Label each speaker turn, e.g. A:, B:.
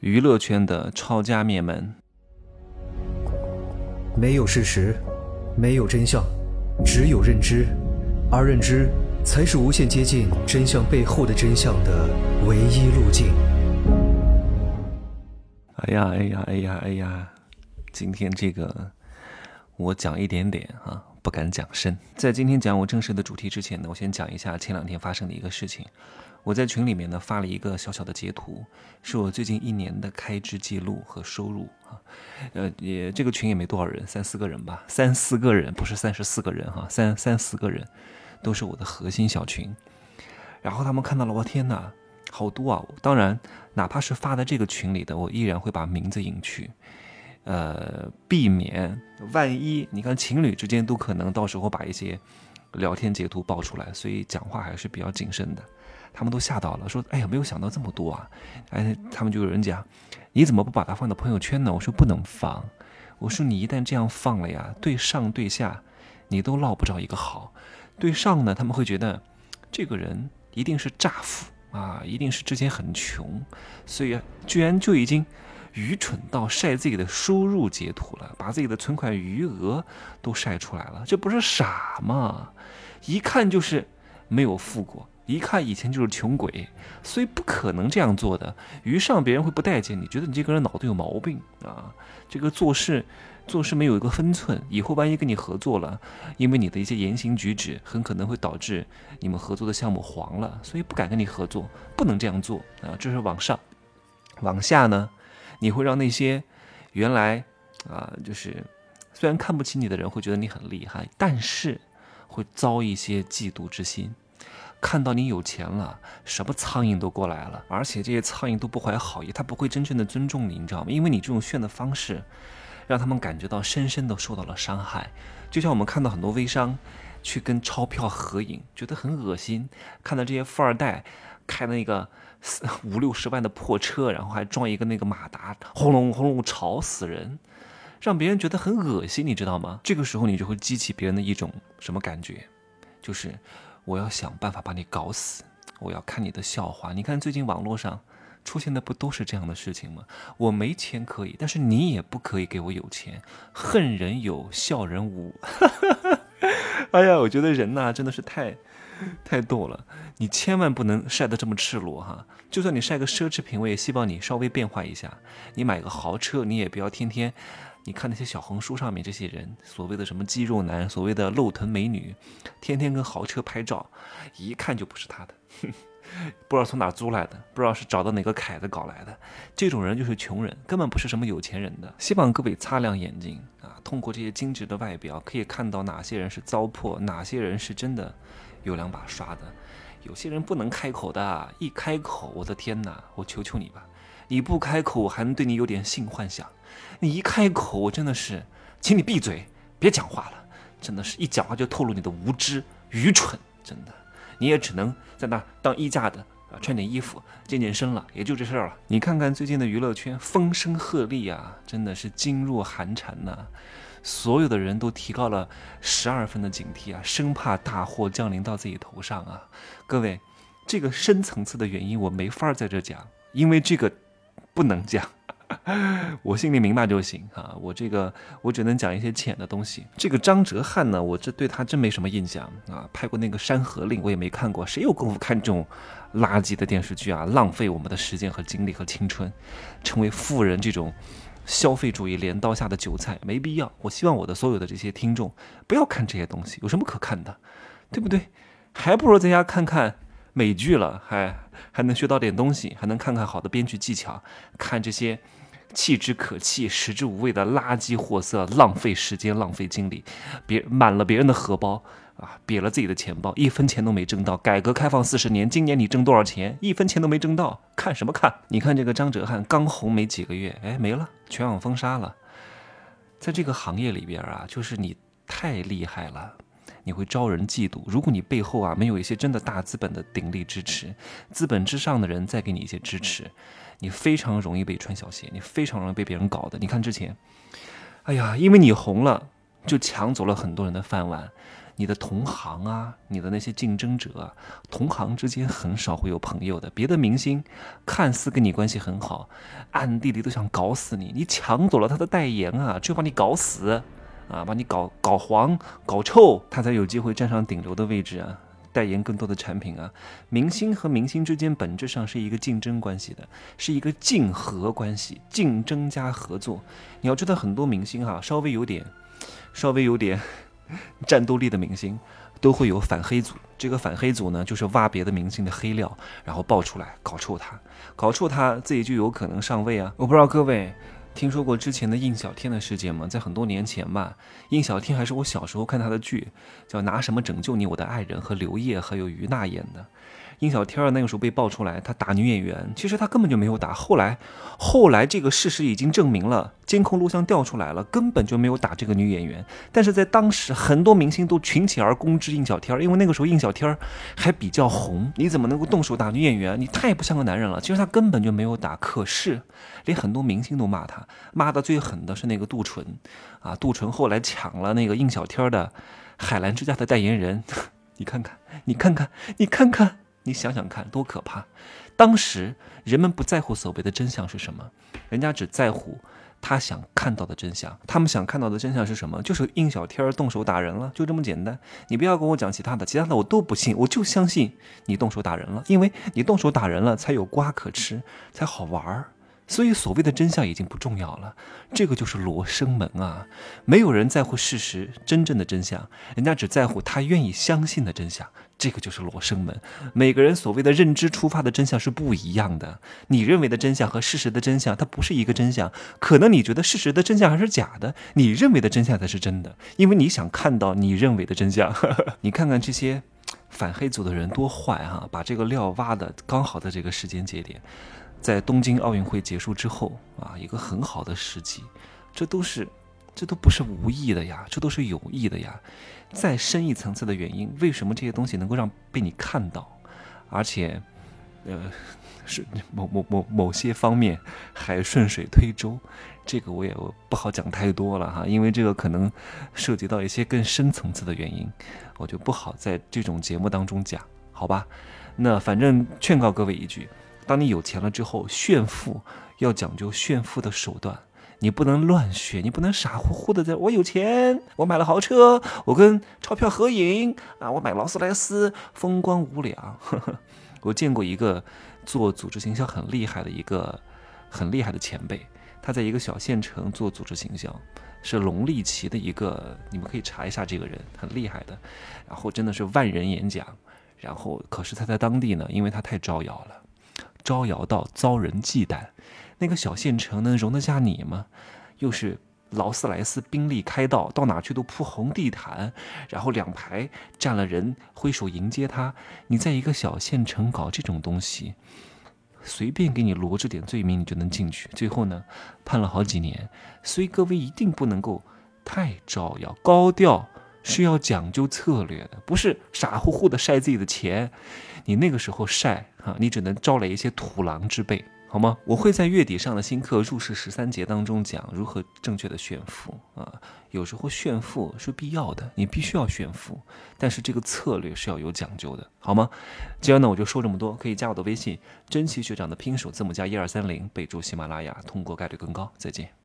A: 娱乐圈的抄家灭门。
B: 没有事实，没有真相，只有认知，而认知才是无限接近真相背后的真相的唯一路径。
A: 哎呀，哎呀，哎呀，哎呀！今天这个我讲一点点啊，不敢讲深。在今天讲我正式的主题之前呢，我先讲一下前两天发生的一个事情。我在群里面呢发了一个小小的截图，是我最近一年的开支记录和收入啊，呃，也这个群也没多少人，三四个人吧，三四个人不是三十四个人哈，三三四个人都是我的核心小群。然后他们看到了，我天哪，好多啊！当然，哪怕是发在这个群里的，我依然会把名字隐去，呃，避免万一你看情侣之间都可能到时候把一些聊天截图爆出来，所以讲话还是比较谨慎的。他们都吓到了，说：“哎呀，没有想到这么多啊！”哎，他们就有人讲：“你怎么不把它放到朋友圈呢？”我说：“不能放。”我说：“你一旦这样放了呀，对上对下，你都落不着一个好。对上呢，他们会觉得这个人一定是诈富啊，一定是之前很穷，所以居然就已经愚蠢到晒自己的收入截图了，把自己的存款余额都晒出来了。这不是傻吗？一看就是没有富过。”一看以前就是穷鬼，所以不可能这样做的。于上别人会不待见你，觉得你这个人脑子有毛病啊，这个做事做事没有一个分寸。以后万一跟你合作了，因为你的一些言行举止，很可能会导致你们合作的项目黄了，所以不敢跟你合作，不能这样做啊。这是往上，往下呢，你会让那些原来啊，就是虽然看不起你的人会觉得你很厉害，但是会遭一些嫉妒之心。看到你有钱了，什么苍蝇都过来了，而且这些苍蝇都不怀好意，他不会真正的尊重你，你知道吗？因为你这种炫的方式，让他们感觉到深深的受到了伤害。就像我们看到很多微商去跟钞票合影，觉得很恶心；看到这些富二代开那个 五六十万的破车，然后还装一个那个马达，轰隆轰隆吵死人，让别人觉得很恶心，你知道吗？这个时候你就会激起别人的一种什么感觉，就是。我要想办法把你搞死，我要看你的笑话。你看最近网络上出现的不都是这样的事情吗？我没钱可以，但是你也不可以给我有钱。恨人有，笑人无。哎呀，我觉得人呐真的是太 太逗了。你千万不能晒得这么赤裸哈。就算你晒个奢侈品，我也希望你稍微变化一下。你买个豪车，你也不要天天。你看那些小红书上面这些人，所谓的什么肌肉男，所谓的露臀美女，天天跟豪车拍照，一看就不是他的，不知道从哪租来的，不知道是找到哪个凯子搞来的。这种人就是穷人，根本不是什么有钱人的。希望各位擦亮眼睛啊，通过这些精致的外表，可以看到哪些人是糟粕，哪些人是真的有两把刷的。有些人不能开口的，一开口，我的天哪，我求求你吧。你不开口，我还能对你有点性幻想；你一开口，我真的是，请你闭嘴，别讲话了。真的是一讲话就透露你的无知、愚蠢。真的，你也只能在那当衣架的啊，穿点衣服、健健身了，也就这事儿了。你看看最近的娱乐圈风声鹤唳啊，真的是噤若寒蝉呐。所有的人都提高了十二分的警惕啊，生怕大祸降临到自己头上啊。各位，这个深层次的原因我没法在这讲，因为这个。不能讲，我心里明白就行啊。我这个我只能讲一些浅的东西。这个张哲瀚呢，我这对他真没什么印象啊。拍过那个《山河令》，我也没看过。谁有功夫看这种垃圾的电视剧啊？浪费我们的时间和精力和青春，成为富人这种消费主义镰刀下的韭菜，没必要。我希望我的所有的这些听众不要看这些东西，有什么可看的，对不对？还不如在家看看。美剧了，还还能学到点东西，还能看看好的编剧技巧，看这些弃之可弃、食之无味的垃圾货色，浪费时间、浪费精力，别满了别人的荷包啊，瘪了自己的钱包，一分钱都没挣到。改革开放四十年，今年你挣多少钱？一分钱都没挣到，看什么看？你看这个张哲瀚刚红没几个月，哎，没了，全网封杀了。在这个行业里边啊，就是你太厉害了。你会招人嫉妒。如果你背后啊没有一些真的大资本的鼎力支持，资本之上的人再给你一些支持，你非常容易被穿小鞋，你非常容易被别人搞的。你看之前，哎呀，因为你红了，就抢走了很多人的饭碗。你的同行啊，你的那些竞争者啊，同行之间很少会有朋友的。别的明星看似跟你关系很好，暗地里都想搞死你。你抢走了他的代言啊，就把你搞死啊，把你搞搞黄、搞臭，他才有机会站上顶流的位置啊，代言更多的产品啊。明星和明星之间本质上是一个竞争关系的，是一个竞合关系，竞争加合作。你要知道，很多明星哈，稍微有点，稍微有点。战斗力的明星都会有反黑组，这个反黑组呢，就是挖别的明星的黑料，然后爆出来搞臭他，搞臭他自己就有可能上位啊！我不知道各位听说过之前的印小天的事件吗？在很多年前吧，印小天还是我小时候看他的剧，叫《拿什么拯救你我的爱人》，和刘烨还有于娜演的。印小天儿那个时候被爆出来，他打女演员，其实他根本就没有打。后来，后来这个事实已经证明了，监控录像调出来了，根本就没有打这个女演员。但是在当时，很多明星都群起而攻之印小天儿，因为那个时候印小天儿还比较红，你怎么能够动手打女演员？你太不像个男人了。其实他根本就没有打，可是连很多明星都骂他，骂的最狠的是那个杜淳，啊，杜淳后来抢了那个印小天儿的海澜之家的代言人，你看看，你看看，你看看。你想想看，多可怕！当时人们不在乎所谓的真相是什么，人家只在乎他想看到的真相。他们想看到的真相是什么？就是印小天动手打人了，就这么简单。你不要跟我讲其他的，其他的我都不信，我就相信你动手打人了，因为你动手打人了才有瓜可吃，才好玩儿。所以，所谓的真相已经不重要了，这个就是罗生门啊！没有人在乎事实真正的真相，人家只在乎他愿意相信的真相，这个就是罗生门。每个人所谓的认知出发的真相是不一样的，你认为的真相和事实的真相，它不是一个真相。可能你觉得事实的真相还是假的，你认为的真相才是真的，因为你想看到你认为的真相。你看看这些反黑组的人多坏哈，把这个料挖的刚好在这个时间节点。在东京奥运会结束之后啊，一个很好的时机，这都是，这都不是无意的呀，这都是有意的呀。再深一层次的原因，为什么这些东西能够让被你看到，而且，呃，是某某某某些方面还顺水推舟，这个我也不好讲太多了哈，因为这个可能涉及到一些更深层次的原因，我就不好在这种节目当中讲，好吧？那反正劝告各位一句。当你有钱了之后，炫富要讲究炫富的手段，你不能乱炫，你不能傻乎乎的在我有钱，我买了豪车，我跟钞票合影啊，我买劳斯莱斯，风光无两。我见过一个做组织行销很厉害的一个很厉害的前辈，他在一个小县城做组织行销，是龙力奇的一个，你们可以查一下这个人，很厉害的，然后真的是万人演讲，然后可是他在当地呢，因为他太招摇了。招摇到遭人忌惮，那个小县城能容得下你吗？又是劳斯莱斯宾利开道，到哪去都铺红地毯，然后两排站了人挥手迎接他。你在一个小县城搞这种东西，随便给你罗织点罪名，你就能进去。最后呢，判了好几年。所以各位一定不能够太招摇，高调是要讲究策略的，不是傻乎乎的晒自己的钱。你那个时候晒啊，你只能招来一些土狼之辈，好吗？我会在月底上的新课入世十三节当中讲如何正确的炫富啊。有时候炫富是必要的，你必须要炫富，但是这个策略是要有讲究的，好吗？今天呢我就说这么多，可以加我的微信，珍奇学长的拼手字母加一二三零，备注喜马拉雅，通过概率更高。再见。